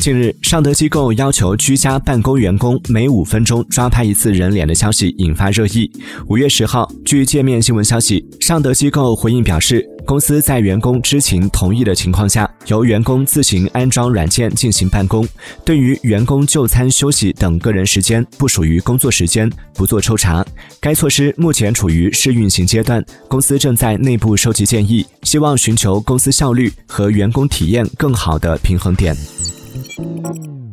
近日，尚德机构要求居家办公员工每五分钟抓拍一次人脸的消息引发热议。五月十号，据界面新闻消息，尚德机构回应表示，公司在员工知情同意的情况下，由员工自行安装软件进行办公。对于员工就餐、休息等个人时间不属于工作时间，不做抽查。该措施目前处于试运行阶段，公司正在内部收集建议，希望寻求公司效率和员工体验更好的平衡点。Thank you.